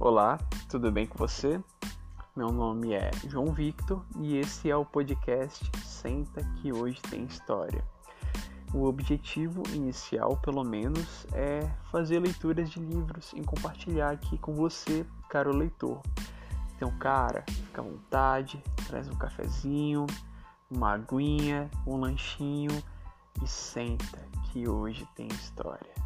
Olá, tudo bem com você? Meu nome é João Victor e esse é o podcast Senta que hoje tem história. O objetivo inicial, pelo menos, é fazer leituras de livros e compartilhar aqui com você, caro leitor. Então, cara, fica à vontade, traz um cafezinho, uma aguinha, um lanchinho e senta que hoje tem história.